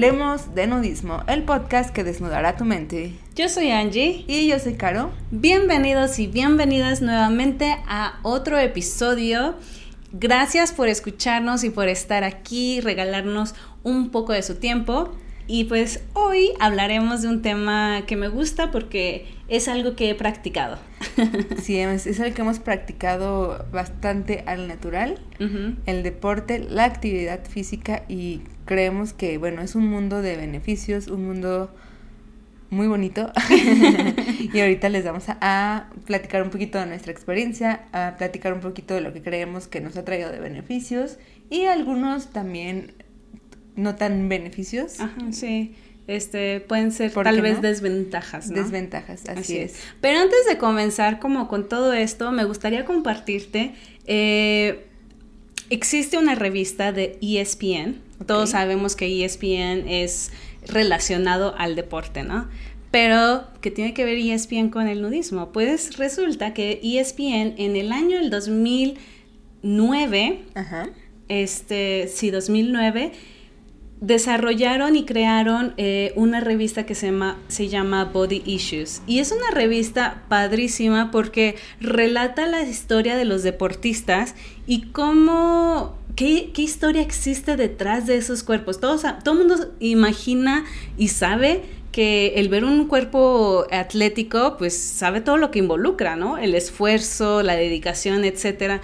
Hablemos de Nudismo, el podcast que desnudará tu mente. Yo soy Angie. Y yo soy Caro. Bienvenidos y bienvenidas nuevamente a otro episodio. Gracias por escucharnos y por estar aquí, regalarnos un poco de su tiempo. Y pues hoy hablaremos de un tema que me gusta porque es algo que he practicado. Sí, es, algo que hemos practicado bastante al natural, el deporte, la actividad física y creemos que, bueno, es un mundo de beneficios, un mundo muy bonito. y ahorita les vamos a, a, platicar un poquito de nuestra experiencia, a platicar un poquito de lo que creemos que nos ha traído de beneficios y algunos también no tan beneficios. Ajá, sí. Este, pueden ser tal vez desventajas, ¿no? Desventajas, así, es. Pero antes de comenzar como con todo esto, me gustaría compartirte, eh, existe una revista de ESPN, todos sabemos que ESPN es relacionado al deporte, ¿no? Pero, ¿qué tiene que ver ESPN con el nudismo? Pues resulta que ESPN en el año del 2009, Ajá. este, sí, 2009, desarrollaron y crearon eh, una revista que se llama, se llama Body Issues. Y es una revista padrísima porque relata la historia de los deportistas y cómo, qué, historia existe detrás de esos cuerpos. Todos, todo el mundo imagina y sabe que el ver un cuerpo atlético, pues sabe todo lo que involucra, ¿no? El esfuerzo, la dedicación, etcétera.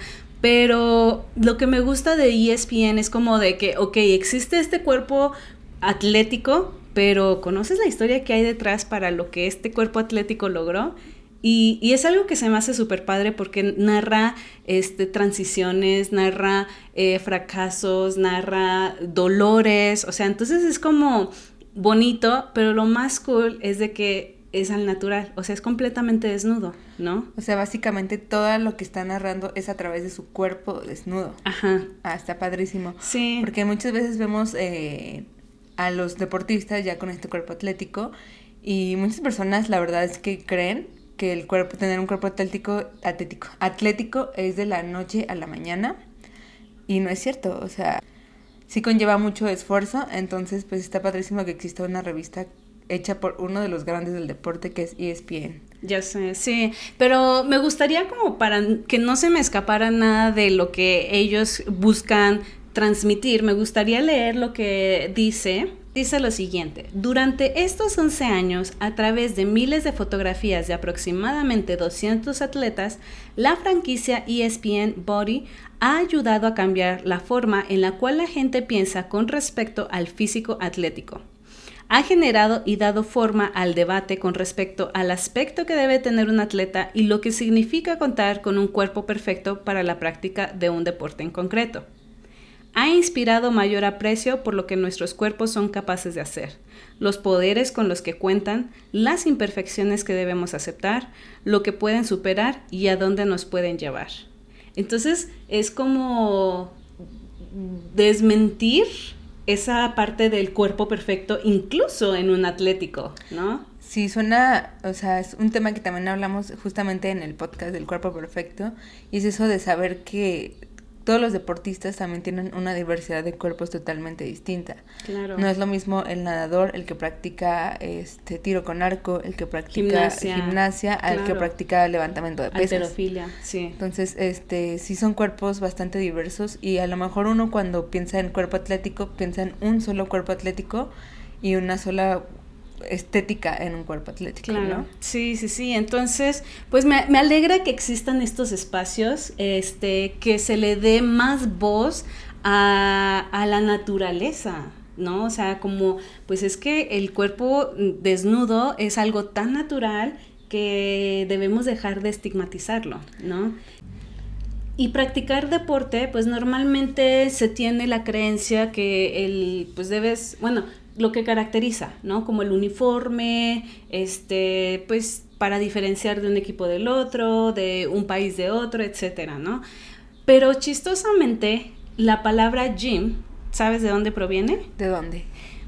Pero lo que me gusta de ESPN es como de que, ok, existe este cuerpo atlético, pero ¿conoces la historia que hay detrás para lo que este cuerpo atlético logró? Y, y, es algo que se me hace súper padre porque narra este, transiciones, narra eh, fracasos, narra dolores, o sea, entonces es como bonito, pero lo más cool es de que es al natural, o sea, es completamente desnudo, ¿no? O sea, básicamente todo lo que está narrando es a través de su cuerpo desnudo. Ajá. Ah, está padrísimo. Sí. Porque muchas veces vemos eh, a los deportistas ya con este cuerpo atlético y muchas personas la verdad es que creen que el cuerpo, tener un cuerpo atlético, atlético, atlético es de la noche a la mañana y no es cierto, o sea, sí conlleva mucho esfuerzo, entonces pues está padrísimo que exista una revista hecha por uno de los grandes del deporte que es ESPN. Ya sé, sí, pero me gustaría como para que no se me escapara nada de lo que ellos buscan transmitir, me gustaría leer lo que dice. Dice lo siguiente, durante estos 11 años, a través de miles de fotografías de aproximadamente 200 atletas, la franquicia ESPN Body ha ayudado a cambiar la forma en la cual la gente piensa con respecto al físico atlético ha generado y dado forma al debate con respecto al aspecto que debe tener un atleta y lo que significa contar con un cuerpo perfecto para la práctica de un deporte en concreto. Ha inspirado mayor aprecio por lo que nuestros cuerpos son capaces de hacer, los poderes con los que cuentan, las imperfecciones que debemos aceptar, lo que pueden superar y a dónde nos pueden llevar. Entonces es como desmentir esa parte del cuerpo perfecto incluso en un atlético, ¿no? Sí, suena, o sea, es un tema que también hablamos justamente en el podcast del cuerpo perfecto, y es eso de saber que todos los deportistas también tienen una diversidad de cuerpos totalmente distinta. Claro. No es lo mismo el nadador, el que practica este tiro con arco, el que practica gimnasia, al que practica levantamiento de pesas. Alterofilia, sí. Entonces, este, sí son cuerpos bastante diversos y a lo mejor uno cuando piensa en cuerpo atlético piensa en un solo cuerpo atlético y una sola estética en un cuerpo atlético, claro. Sí, sí, sí. Entonces, pues me, alegra que existan estos espacios, este, que se le dé más voz a, a la naturaleza, ¿no? O sea, como, pues es que el cuerpo desnudo es algo tan natural que debemos dejar de estigmatizarlo, ¿no? Y practicar deporte, pues normalmente se tiene la creencia que el, pues debes, bueno, lo que caracteriza, ¿no? Como el uniforme, este, pues para diferenciar de un equipo del otro, de un país de otro, etcétera, ¿no? Pero chistosamente, la palabra gym, ¿sabes de dónde proviene? ¿De dónde?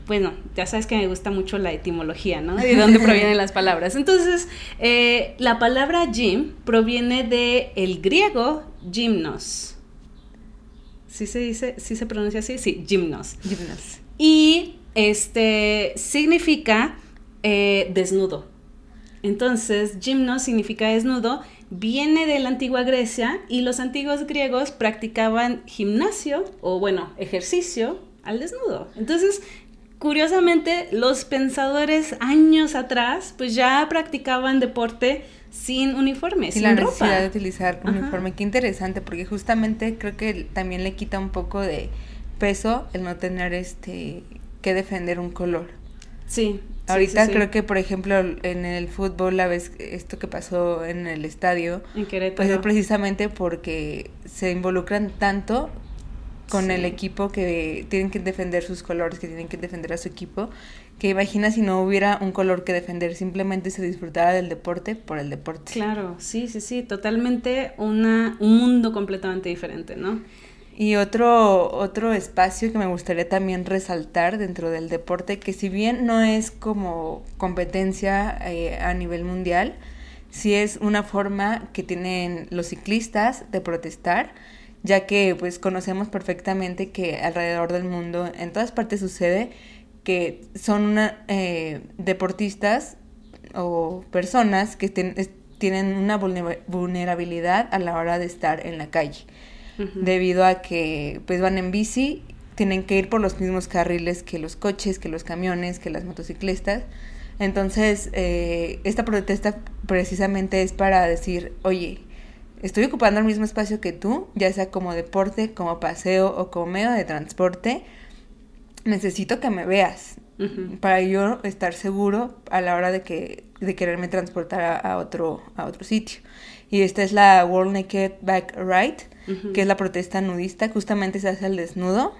Bueno, ya sabes que me gusta mucho la etimología, ¿no? De dónde provienen las palabras. Entonces, eh, la palabra gym proviene de el griego gymnos. ¿Sí se dice, sí se pronuncia así? Sí, gymnos. Gymnos. Y este significa eh, desnudo. Entonces, gimno significa desnudo, viene de la antigua Grecia y los antiguos griegos practicaban gimnasio o, bueno, ejercicio al desnudo. Entonces, curiosamente, los pensadores años atrás, pues ya practicaban deporte sin uniforme, sin, la ropa. necesidad de utilizar uniforme. Qué interesante, porque justamente creo que también le quita un poco de peso el no tener este que defender un color. Sí. Ahorita creo que, por ejemplo, en el fútbol, la vez esto que pasó en el estadio, en pues es precisamente porque se involucran tanto con el equipo que tienen que defender sus colores, que tienen que defender a su equipo, que imagina si no hubiera un color que defender, simplemente se disfrutara del deporte por el deporte. Claro, sí, sí, sí, totalmente una, un mundo completamente diferente, ¿no? Y otro, otro espacio que me gustaría también resaltar dentro del deporte, que si bien no es como competencia eh, a nivel mundial, sí es una forma que tienen los ciclistas de protestar, ya que pues conocemos perfectamente que alrededor del mundo, en todas partes sucede que son una, eh, deportistas o personas que tienen una vulnerabilidad a la hora de estar en la calle debido a que pues van en bici, tienen que ir por los mismos carriles que los coches, que los camiones, que las motociclistas. Entonces, eh, esta protesta precisamente es para decir, oye, estoy ocupando el mismo espacio que tú, ya sea como deporte, como paseo o como medio de transporte, necesito que me veas para yo estar seguro a la hora de que de quererme transportar a, otro a otro sitio. Y esta es la World Naked Bike Ride, que es la protesta nudista, justamente se hace al desnudo.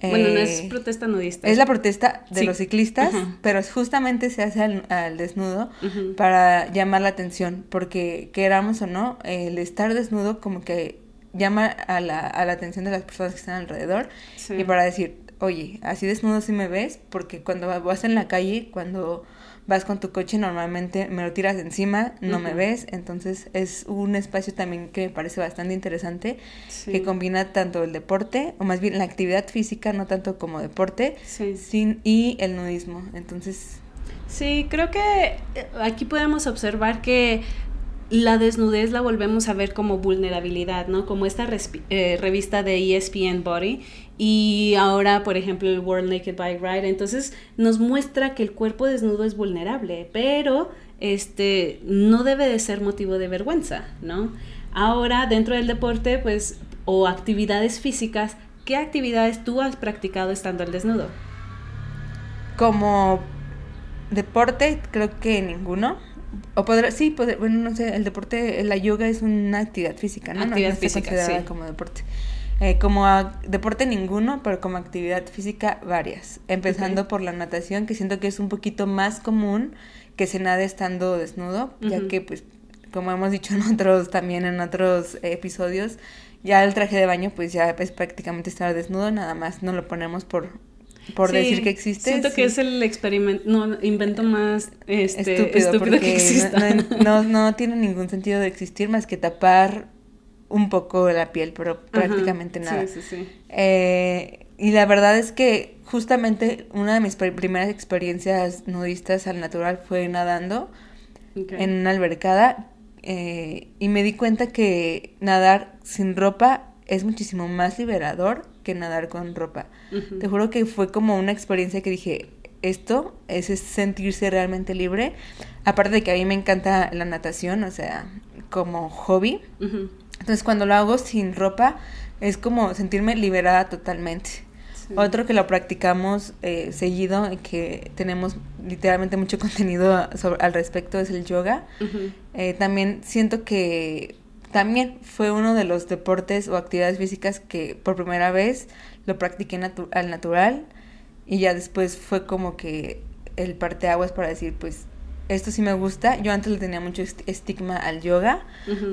Bueno, no es eh, protesta nudista. Es la protesta de los ciclistas, pero justamente se hace al, desnudo para llamar la atención, porque queramos o no, el estar desnudo como que llama a la, a la atención de las personas que están alrededor y para decir, oye, así desnudo sí me ves, porque cuando vas en la calle, cuando vas con tu coche, normalmente me lo tiras encima, no me ves, entonces es un espacio también que me parece bastante interesante, que combina tanto el deporte, o más bien la actividad física, no tanto como deporte, sin, y el nudismo, entonces... Sí, creo que eh, aquí podemos observar que la desnudez la volvemos a ver como vulnerabilidad, ¿no? Como esta eh, revista de ESPN Body y ahora, por ejemplo, el World Naked Bike Ride. Entonces nos muestra que el cuerpo desnudo es vulnerable, pero este no debe de ser motivo de vergüenza, ¿no? Ahora, dentro del deporte, pues, o actividades físicas, ¿qué actividades tú has practicado estando al desnudo? Como deporte, creo que ninguno. O podrá, sí, bueno, no sé, el deporte, la yoga es una actividad física, ¿no? Actividad física, sí. como deporte. Eh, como deporte ninguno, pero como actividad física varias. Empezando por la natación, que siento que es un poquito más común que se nade estando desnudo, ya que pues como hemos dicho en otros también en otros episodios, ya el traje de baño pues ya es prácticamente estar desnudo, nada más no lo ponemos por por decir que existe. Siento que es el experimento, no, invento más este, estúpido, que exista. No, no, no, tiene ningún sentido de existir más que tapar un poco la piel, pero prácticamente nada. Sí, sí, sí. Eh, y la verdad es que justamente una de mis primeras experiencias nudistas al natural fue nadando en una albercada eh, y me di cuenta que nadar sin ropa es muchísimo más liberador que nadar con ropa. Te juro que fue como una experiencia que dije, esto es, sentirse realmente libre. Aparte de que a mí me encanta la natación, o sea, como hobby. Entonces cuando lo hago sin ropa es como sentirme liberada totalmente. Otro que lo practicamos eh, seguido y que tenemos literalmente mucho contenido al respecto es el yoga. Eh, también siento que también fue uno de los deportes o actividades físicas que por primera vez lo practiqué al natural y ya después fue como que el parteaguas para decir pues esto sí me gusta. Yo antes le tenía mucho estigma al yoga,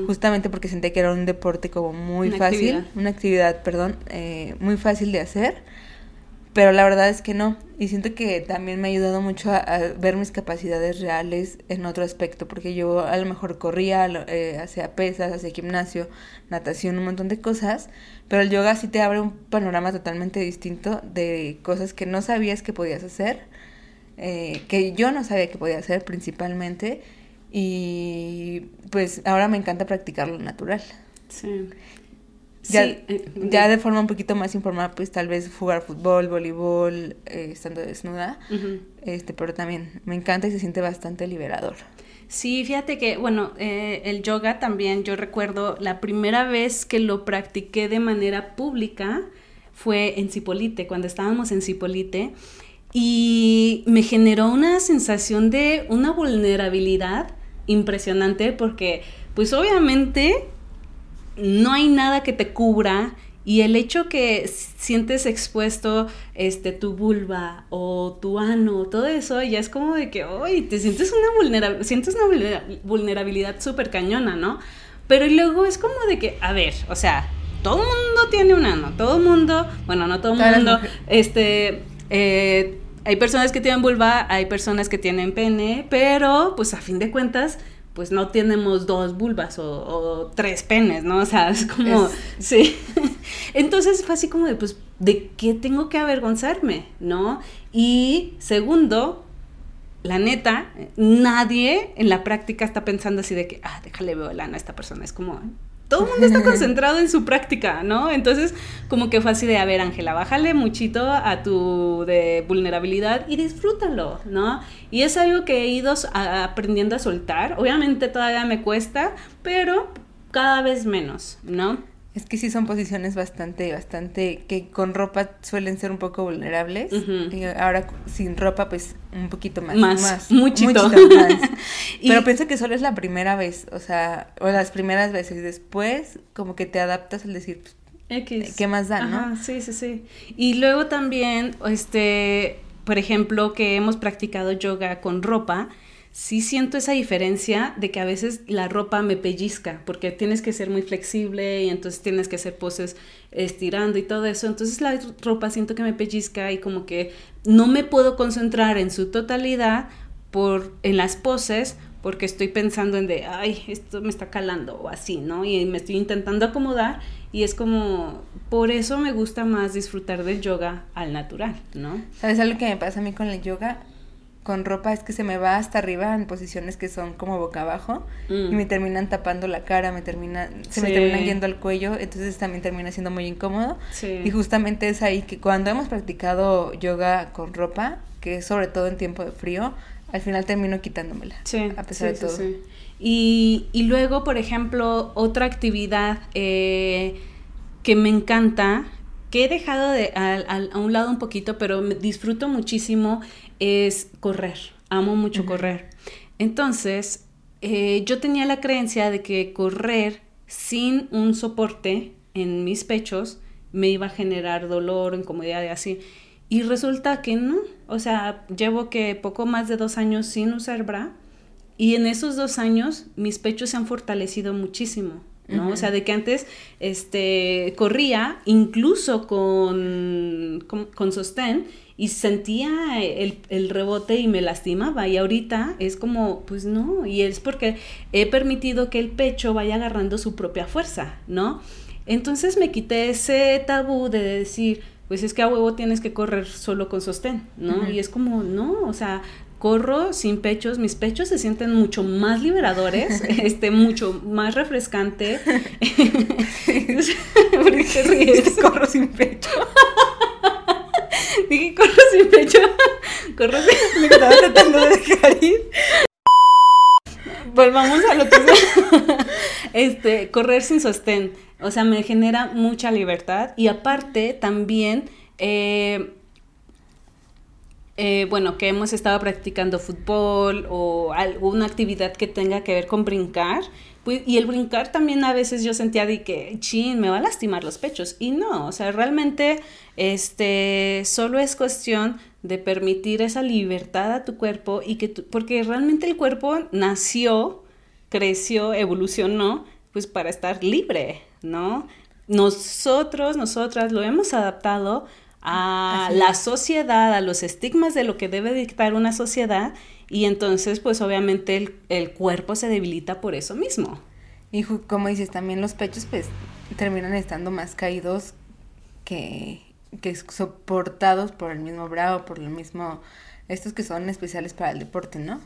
justamente porque sentía que era un deporte como muy fácil, una actividad, perdón, eh, muy fácil de hacer. pero la verdad es que no. Y siento que también me ha ayudado mucho a, ver mis capacidades reales en otro aspecto, porque yo a lo mejor corría, eh, hacía pesas, hacía gimnasio, natación, un montón de cosas, pero el yoga sí te abre un panorama totalmente distinto de cosas que no sabías que podías hacer, eh, que yo no sabía que podía hacer principalmente, y pues ahora me encanta practicar lo natural. Sí. Ya, eh, ya de forma un poquito más informal, pues tal vez jugar fútbol, voleibol, eh, estando desnuda, este, pero también me encanta y se siente bastante liberador. Sí, fíjate que, bueno, eh, el yoga también, yo recuerdo la primera vez que lo practiqué de manera pública fue en Cipolite, cuando estábamos en Cipolite, y me generó una sensación de una vulnerabilidad impresionante porque, pues obviamente no hay nada que te cubra y el hecho que sientes expuesto este tu vulva o tu ano, todo eso, ya es como de que, hoy te sientes una vulnerabilidad, sientes una vulnerabilidad súper cañona, ¿no? Pero luego es como de que, a ver, o sea, todo el mundo tiene un ano, todo el mundo, bueno, no todo el mundo, este, eh, hay personas que tienen vulva, hay personas que tienen pene, pero pues a fin de cuentas pues no tenemos dos vulvas o, tres penes, ¿no? O sea, es como, sí. Entonces fue así como de, pues, ¿de qué tengo que avergonzarme, no? Y segundo, la neta, nadie en la práctica está pensando así de que, ah, déjale veo lana a esta persona. Es como, todo el mundo está concentrado en su práctica, ¿no? Entonces, como que fue así de, a ver, Ángela, bájale muchito a tu de vulnerabilidad y disfrútalo, ¿no? Y es algo que he ido aprendiendo a soltar. Obviamente todavía me cuesta, pero cada vez menos, ¿no? Es que sí son posiciones bastante, bastante, que con ropa suelen ser un poco vulnerables. y ahora sin ropa, pues un poquito más. Más, más muchito. más. Pero pienso que solo es la primera vez, o sea, o las primeras veces. Después, como que te adaptas al decir, pues, X. ¿qué más da, no? Sí, sí, sí. Y luego también, este, por ejemplo, que hemos practicado yoga con ropa sí siento esa diferencia de que a veces la ropa me pellizca, porque tienes que ser muy flexible y entonces tienes que hacer poses estirando y todo eso. Entonces la ropa siento que me pellizca y como que no me puedo concentrar en su totalidad por en las poses porque estoy pensando en de, ay, esto me está calando o así, ¿no? Y me estoy intentando acomodar y es como, por eso me gusta más disfrutar del yoga al natural, ¿no? ¿Sabes algo que me pasa a mí con el yoga? Con ropa es que se me va hasta arriba en posiciones que son como boca abajo y mm. me terminan tapando la cara, me termina, se me terminan yendo al cuello, entonces también termina siendo muy incómodo. Y justamente es ahí que cuando hemos practicado yoga con ropa, que es sobre todo en tiempo de frío, al final termino quitándomela, a pesar de todo. Y, y, luego, por ejemplo, otra actividad eh, que me encanta, que he dejado de, a, un lado un poquito, pero disfruto muchísimo, es correr. Amo mucho correr. Entonces, eh, yo tenía la creencia de que correr sin un soporte en mis pechos me iba a generar dolor, incomodidad y así. Y resulta que no. O sea, llevo que poco más de dos años sin usar bra. Y en esos dos años mis pechos se han fortalecido muchísimo. ¿No? O sea, de que antes este, corría incluso con, con, sostén y sentía el, el, rebote y me lastimaba. Y ahorita es como, pues no, y es porque he permitido que el pecho vaya agarrando su propia fuerza, ¿no? Entonces me quité ese tabú de decir, pues es que a huevo tienes que correr solo con sostén, ¿no? Y es como, no, o sea, corro sin pechos, mis pechos se sienten mucho más liberadores, este, mucho más refrescante. ¿Por qué te ríes? Corro sin pecho. Dije, corro sin pecho. Corro sin... Me estaba tratando de dejar ir. Volvamos a lo que Este, correr sin sostén. O sea, me genera mucha libertad. Y aparte, también... Eh, eh, bueno, que hemos estado practicando fútbol o alguna actividad que tenga que ver con brincar, pues, y el brincar también a veces yo sentía de que, chin, me va a lastimar los pechos. Y no, o sea, realmente este, solo es cuestión de permitir esa libertad a tu cuerpo y que porque realmente el cuerpo nació, creció, evolucionó, pues para estar libre, ¿no? Nosotros, nosotras lo hemos adaptado a la sociedad, a los estigmas de lo que debe dictar una sociedad y entonces pues obviamente el, el cuerpo se debilita por eso mismo. Y como dices, también los pechos pues terminan estando más caídos que, que soportados por el mismo bravo, por el mismo, estos que son especiales para el deporte, ¿no?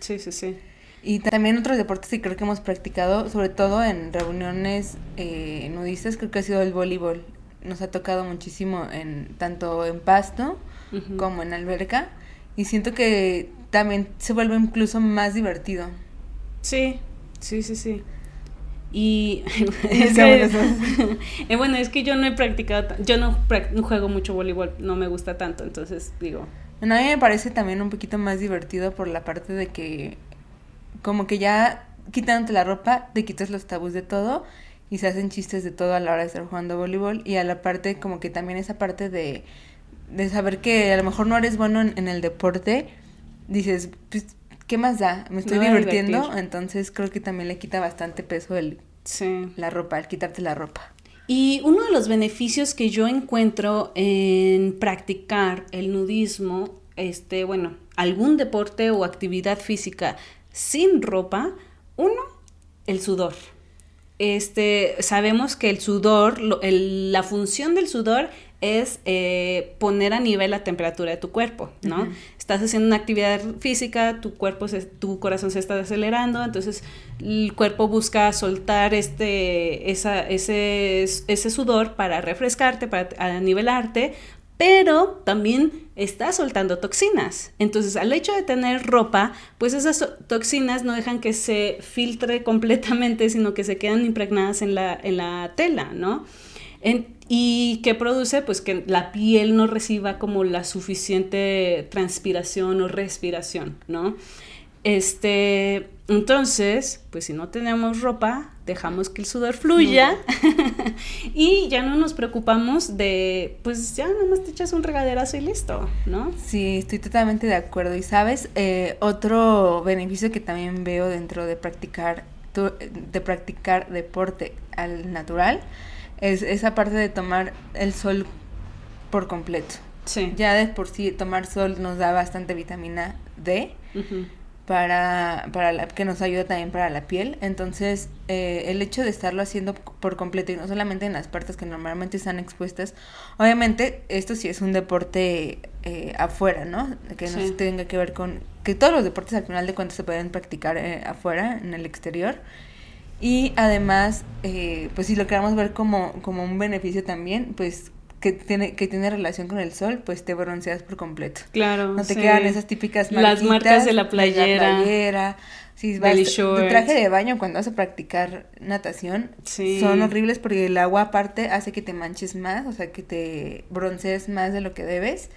Sí, sí, sí. Y también otros deportes que creo que hemos practicado, sobre todo en reuniones eh, nudistas, creo que ha sido el voleibol. Nos ha tocado muchísimo en tanto en pasto como en alberca y siento que también se vuelve incluso más divertido. Sí, sí, sí, sí. Y es que, eh, bueno, es que yo no he practicado, yo no, juego mucho voleibol, no me gusta tanto, entonces digo. Bueno, a mí me parece también un poquito más divertido por la parte de que como que ya quitándote la ropa, te quitas los tabús de todo y se hacen chistes de todo a la hora de estar jugando voleibol y a la parte como que también esa parte de, de saber que a lo mejor no eres bueno en, el deporte, dices, pues ¿qué más da? Me estoy divirtiendo, entonces creo que también le quita bastante peso el, la ropa, el quitarte la ropa. Y uno de los beneficios que yo encuentro en practicar el nudismo, este, bueno, algún deporte o actividad física sin ropa, uno, el sudor. Este, sabemos que el sudor, la función del sudor es eh, poner a nivel la temperatura de tu cuerpo, ¿no? Estás haciendo una actividad física, tu cuerpo, tu corazón se está acelerando, entonces el cuerpo busca soltar este, esa, ese, ese sudor para refrescarte, para nivelarte, pero también está soltando toxinas. Entonces, al hecho de tener ropa, pues esas toxinas no dejan que se filtre completamente, sino que se quedan impregnadas en la, en la tela, ¿no? y que produce pues que la piel no reciba como la suficiente transpiración o respiración, ¿no? Este, entonces, pues si no tenemos ropa, dejamos que el sudor fluya y ya no nos preocupamos de, pues ya nomás te echas un regaderazo y listo, ¿no? Sí, estoy totalmente de acuerdo. Y sabes, eh, otro beneficio que también veo dentro de practicar, de practicar deporte al natural es esa parte de tomar el sol por completo. Sí. Ya de por sí tomar sol nos da bastante vitamina D. Para, para la, que nos ayuda también para la piel. Entonces, eh, el hecho de estarlo haciendo por completo y no solamente en las partes que normalmente están expuestas, obviamente esto sí es un deporte eh, afuera, ¿no? Que no tenga que ver con que todos los deportes al final de cuentas se pueden practicar eh, afuera, en el exterior. Y además, eh, pues si lo queramos ver como, como un beneficio también, pues que tiene, que tiene relación con el sol, pues te bronceas por completo. Claro. No te quedan esas típicas Las marcas de la playera. De la playera. Si vas, tu traje de baño cuando vas a practicar natación son horribles porque el agua aparte hace que te manches más, o sea, que te broncees más de lo que debes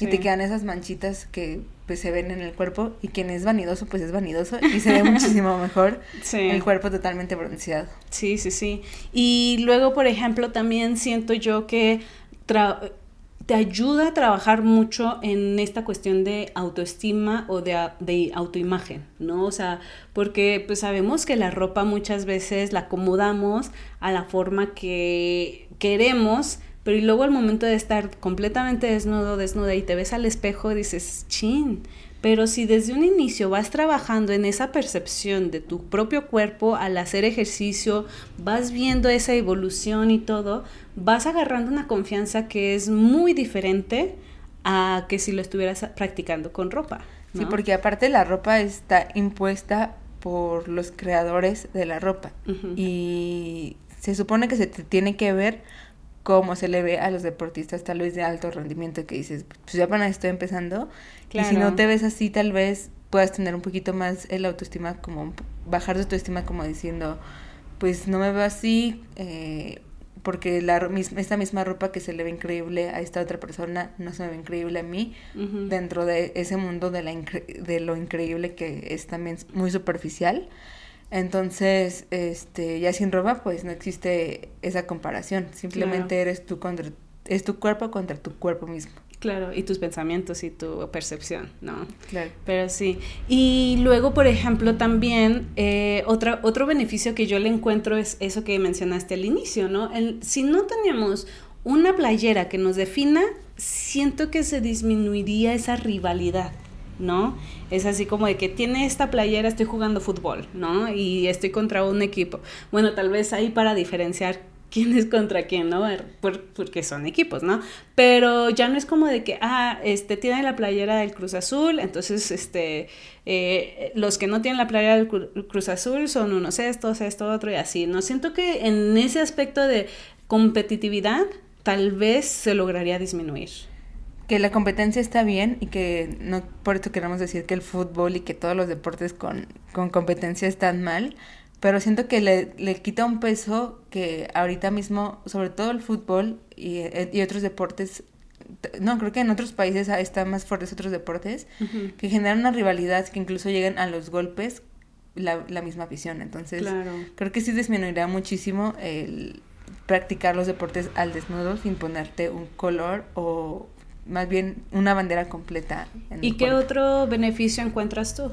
y te quedan esas manchitas que pues se ven en el cuerpo y quien es vanidoso pues es vanidoso y se ve muchísimo mejor el cuerpo totalmente bronceado. Sí, sí, sí. Y luego, por ejemplo, también siento yo que te ayuda a trabajar mucho en esta cuestión de autoestima o de, autoimagen, ¿no? O sea, porque pues sabemos que la ropa muchas veces la acomodamos a la forma que queremos, pero y luego al momento de estar completamente desnudo, desnuda y te ves al espejo, dices, chin. Pero si desde un inicio vas trabajando en esa percepción de tu propio cuerpo al hacer ejercicio, vas viendo esa evolución y todo, vas agarrando una confianza que es muy diferente a que si lo estuvieras practicando con ropa. Sí, porque aparte la ropa está impuesta por los creadores de la ropa y se supone que se te tiene que ver cómo se le ve a los deportistas tal vez de alto rendimiento que dices, pues ya apenas estoy empezando. Y si no te ves así, tal vez puedas tener un poquito más el autoestima, como bajar tu autoestima como diciendo, pues no me veo así, eh, porque la, esta misma ropa que se le ve increíble a esta otra persona no se me ve increíble a mí, dentro de ese mundo de, la de lo increíble que es también muy superficial. Entonces, este, ya sin ropa, pues no existe esa comparación. Simplemente eres tú contra, es tu cuerpo contra tu cuerpo mismo. Claro, y tus pensamientos y tu percepción, ¿no? Claro. Pero sí. Y luego, por ejemplo, también eh, otra, otro beneficio que yo le encuentro es eso que mencionaste al inicio, ¿no? El, si no tenemos una playera que nos defina, siento que se disminuiría esa rivalidad. ¿No? Es así como de que tiene esta playera, estoy jugando fútbol, ¿no? Y estoy contra un equipo. Bueno, tal vez ahí para diferenciar quién es contra quién, ¿no? porque son equipos, ¿no? Pero ya no es como de que, ah, este, tiene la playera del Cruz Azul, entonces, este, eh, los que no tienen la playera del Cruz Azul son unos estos, esto, otro y así, ¿no? Siento que en ese aspecto de competitividad, tal vez se lograría disminuir que la competencia está bien y que no por esto queremos decir que el fútbol y que todos los deportes con, con competencia están mal, pero siento que le, le, quita un peso que ahorita mismo, sobre todo el fútbol y, y otros deportes, no, creo que en otros países están más fuertes otros deportes, que generan una rivalidad que incluso llegan a los golpes la, la misma afición. Entonces, creo que sí disminuirá muchísimo el practicar los deportes al desnudo sin ponerte un color o más bien una bandera completa. ¿Y qué otro beneficio encuentras tú?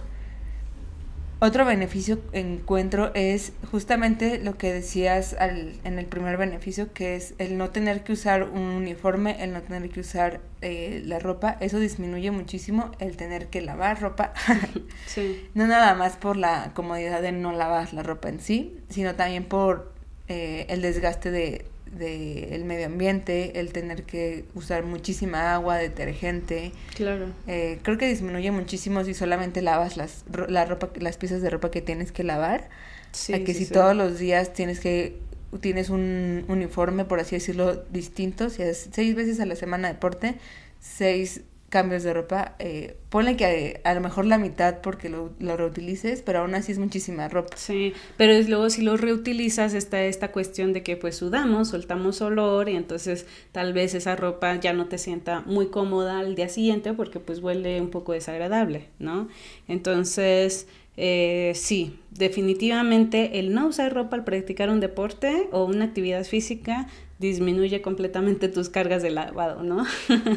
Otro beneficio encuentro es justamente lo que decías al, en el primer beneficio, que es el no tener que usar un uniforme, el no tener que usar eh, la ropa. Eso disminuye muchísimo el tener que lavar ropa. sí. No nada más por la comodidad de no lavar la ropa en sí, sino también por eh, el desgaste de, del medio ambiente, el tener que usar muchísima agua, detergente. Claro. Eh, creo que disminuye muchísimo si solamente lavas las, la ropa, las piezas de ropa que tienes que lavar. Sí, a que si todos los días tienes que tienes un uniforme, por así decirlo, distinto, si es seis veces a la semana deporte, seis cambios de ropa, eh, ponle que a, lo mejor la mitad porque lo, lo, reutilices, pero aún así es muchísima ropa. Sí, pero es luego si lo reutilizas está esta cuestión de que pues sudamos, soltamos olor y entonces tal vez esa ropa ya no te sienta muy cómoda al día siguiente porque pues huele un poco desagradable, ¿no? Entonces, eh, sí, definitivamente el no usar ropa al practicar un deporte o una actividad física disminuye completamente tus cargas de lavado, ¿no?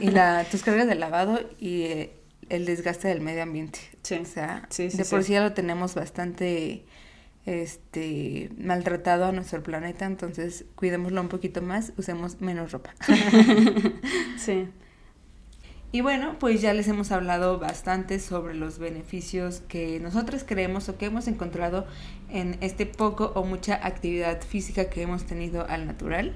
y la, tus cargas de lavado y eh, el desgaste del medio ambiente. Sí. O sea, de por sí ya lo tenemos bastante este maltratado a nuestro planeta, entonces cuidémoslo un poquito más, usemos menos ropa. sí. Y bueno, pues ya les hemos hablado bastante sobre los beneficios que nosotros creemos o que hemos encontrado en este poco o mucha actividad física que hemos tenido al natural.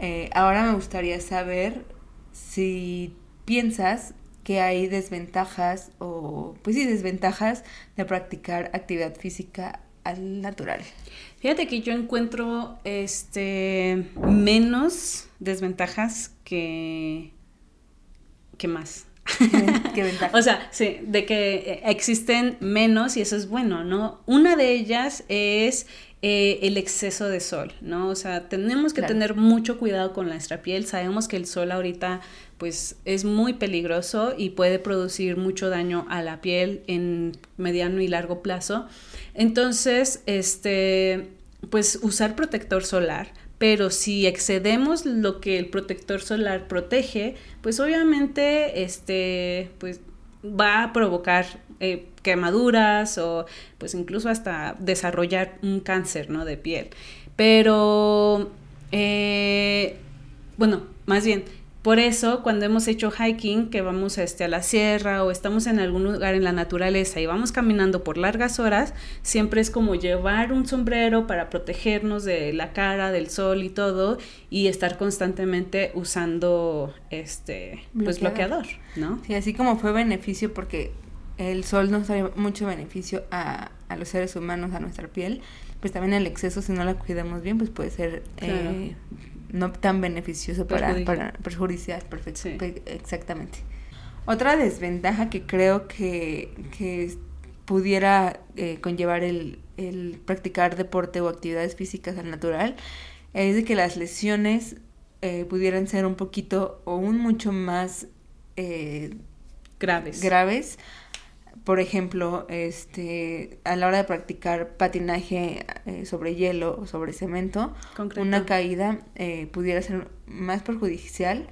Eh, ahora me gustaría saber si piensas que hay desventajas o, pues sí, desventajas de practicar actividad física al natural. Fíjate que yo encuentro este menos desventajas que, que más. ¿Qué ventaja? o sea, sí, de que existen menos y eso es bueno, ¿no? Una de ellas es eh, el exceso de sol, ¿no? O sea, tenemos que tener mucho cuidado con nuestra piel. Sabemos que el sol ahorita pues es muy peligroso y puede producir mucho daño a la piel en mediano y largo plazo. Entonces, este, pues usar protector solar, pero si excedemos lo que el protector solar protege, pues obviamente este, pues va a provocar eh, quemaduras o pues incluso hasta desarrollar un cáncer ¿no? de piel. Pero, eh, bueno, más bien, por eso, cuando hemos hecho hiking, que vamos este, a la sierra o estamos en algún lugar en la naturaleza y vamos caminando por largas horas, siempre es como llevar un sombrero para protegernos de la cara, del sol y todo, y estar constantemente usando este pues bloqueador, ¿no? Sí, así como fue beneficio porque el sol nos trae mucho beneficio a, a los seres humanos, a nuestra piel, pues también el exceso, si no la cuidamos bien, pues puede ser eh, no tan beneficioso para, para perjudicial, perfecto, exactamente. Otra desventaja que creo que, que pudiera eh, conllevar el, el, practicar deporte o actividades físicas al natural es de que las lesiones eh, pudieran ser un poquito o un mucho más graves. graves por ejemplo, este, a la hora de practicar patinaje eh, sobre hielo o sobre cemento, una caída eh, pudiera ser más perjudicial,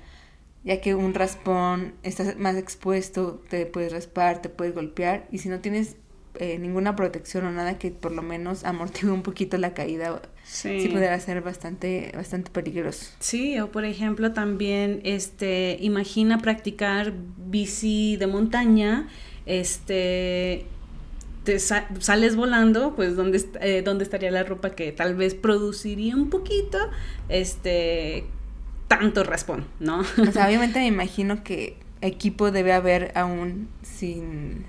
ya que un raspón estás más expuesto, te puedes raspar, te puedes golpear, y si no tienes eh, ninguna protección o nada que por lo menos amortigue un poquito la caída, sí, sí pudiera ser bastante, bastante peligroso. Sí, o por ejemplo también, este, imagina practicar bici de montaña, este, te sales volando, pues ¿dónde, eh, ¿dónde estaría la ropa que tal vez produciría un poquito, este, tanto raspón, ¿no? O sea, obviamente me imagino que equipo debe haber aún sin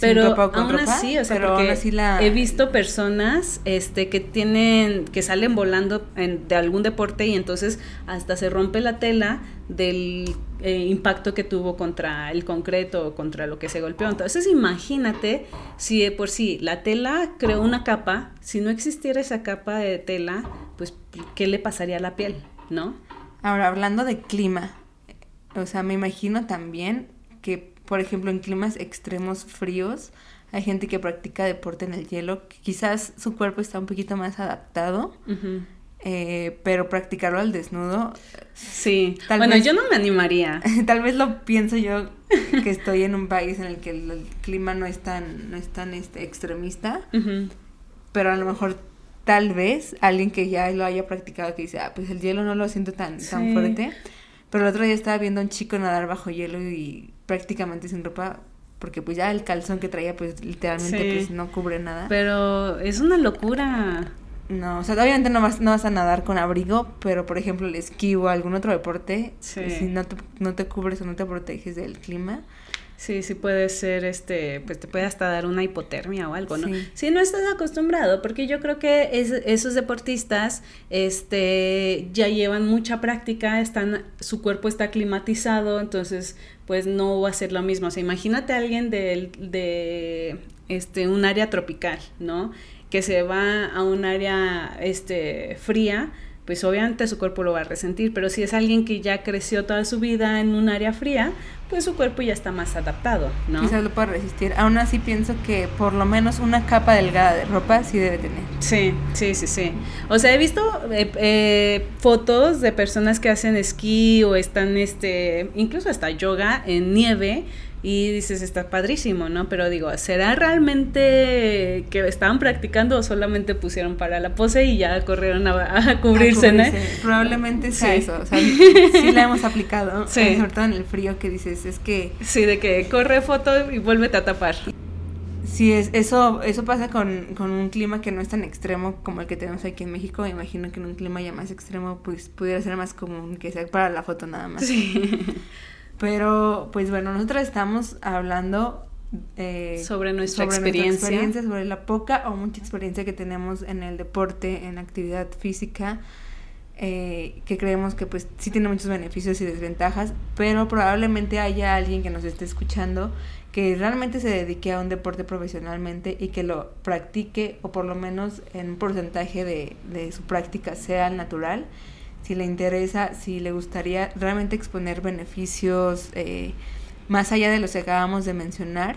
pero aún así, o sea, porque he visto personas este que tienen que salen volando de algún deporte y entonces hasta se rompe la tela del eh, impacto que tuvo contra el concreto o contra lo que se golpeó. Entonces, imagínate si por sí la tela creó una capa, si no existiera esa capa de tela, pues ¿qué le pasaría a la piel, no? Ahora, hablando de clima, o sea, me imagino también que, por ejemplo, en climas extremos fríos, hay gente que practica deporte en el hielo, quizás su cuerpo está un poquito más adaptado, eh, pero practicarlo al desnudo. Sí, bueno, yo no me animaría. tal vez lo pienso yo que estoy en un país en el que el, clima no es tan, no es tan este, extremista, pero a lo mejor tal vez alguien que ya lo haya practicado que dice, ah, pues el hielo no lo siento tan, tan fuerte. Pero el otro día estaba viendo a un chico nadar bajo hielo y prácticamente sin ropa, porque pues ya el calzón que traía pues literalmente pues no cubre nada. Pero es una locura. No, o sea, obviamente no vas, no vas a nadar con abrigo, pero por ejemplo el esquí o algún otro deporte, si no te, no te cubres o no te proteges del clima, Sí, sí puede ser, este, pues te puede hasta dar una hipotermia o algo, ¿no? Si no estás acostumbrado, porque yo creo que esos deportistas, este, ya llevan mucha práctica, están, su cuerpo está climatizado, entonces, pues no va a ser lo mismo. O sea, imagínate a alguien de, de, este, un área tropical, ¿no? Que se va a un área, este, fría, pues obviamente su cuerpo lo va a resentir, pero si es alguien que ya creció toda su vida en un área fría, pues su cuerpo ya está más adaptado, ¿no? Quizás lo pueda resistir. Aún así pienso que por lo menos una capa delgada de ropa sí debe tener. Sí, sí, sí, sí. O sea, he visto eh, eh, fotos de personas que hacen esquí o están, este, incluso hasta yoga en nieve y dices, está padrísimo, ¿no? Pero digo, ¿será realmente que estaban practicando o solamente pusieron para la pose y ya corrieron a, cubrirse, ¿no? Probablemente sea eso, o sea, sí la hemos aplicado, sí. sobre todo en el frío que dices, es que... Sí, de que corre foto y vuélvete a tapar. Sí, es, eso, eso pasa con, con un clima que no es tan extremo como el que tenemos aquí en México. Imagino que en un clima ya más extremo, pues pudiera ser más común que sea para la foto nada más. Sí. Pero, pues bueno, nosotros estamos hablando eh, sobre, nuestra, experiencia. sobre la poca o mucha experiencia que tenemos en el deporte, en actividad física, eh, que creemos que pues sí tiene muchos beneficios y desventajas, pero probablemente haya alguien que nos esté escuchando que realmente se dedique a un deporte profesionalmente y que lo practique o por lo menos en un porcentaje de, de su práctica sea natural si le interesa, si le gustaría realmente exponer beneficios eh, más allá de los que acabamos de mencionar,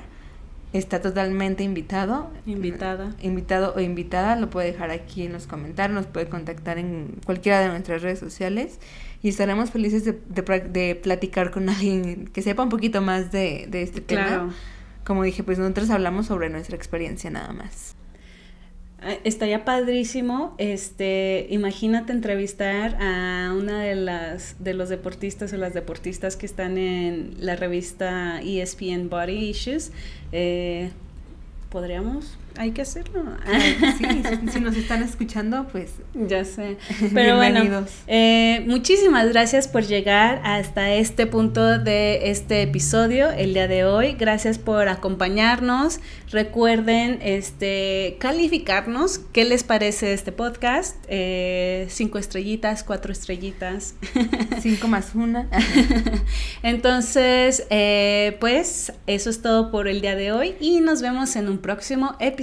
está totalmente invitado. Invitada. Invitado o invitada, lo puede dejar aquí en los comentarios, nos puede contactar en cualquiera de nuestras redes sociales y estaremos felices de, de, platicar con alguien que sepa un poquito más de, de este tema. Como dije, pues nosotros hablamos sobre nuestra experiencia nada más. Ah, estaría padrísimo, este, imagínate entrevistar a una de las de los deportistas o las deportistas que están en la revista ESPN Body Issues. Eh, ¿Podríamos hay que hacerlo. Sí, si, nos están escuchando, pues. Ya sé. Pero bueno, eh, muchísimas gracias por llegar hasta este punto de este episodio el día de hoy. Gracias por acompañarnos. Recuerden este calificarnos. ¿Qué les parece este podcast? Eh, cinco estrellitas, cuatro estrellitas. Cinco más una. Entonces, eh, pues eso es todo por el día de hoy y nos vemos en un próximo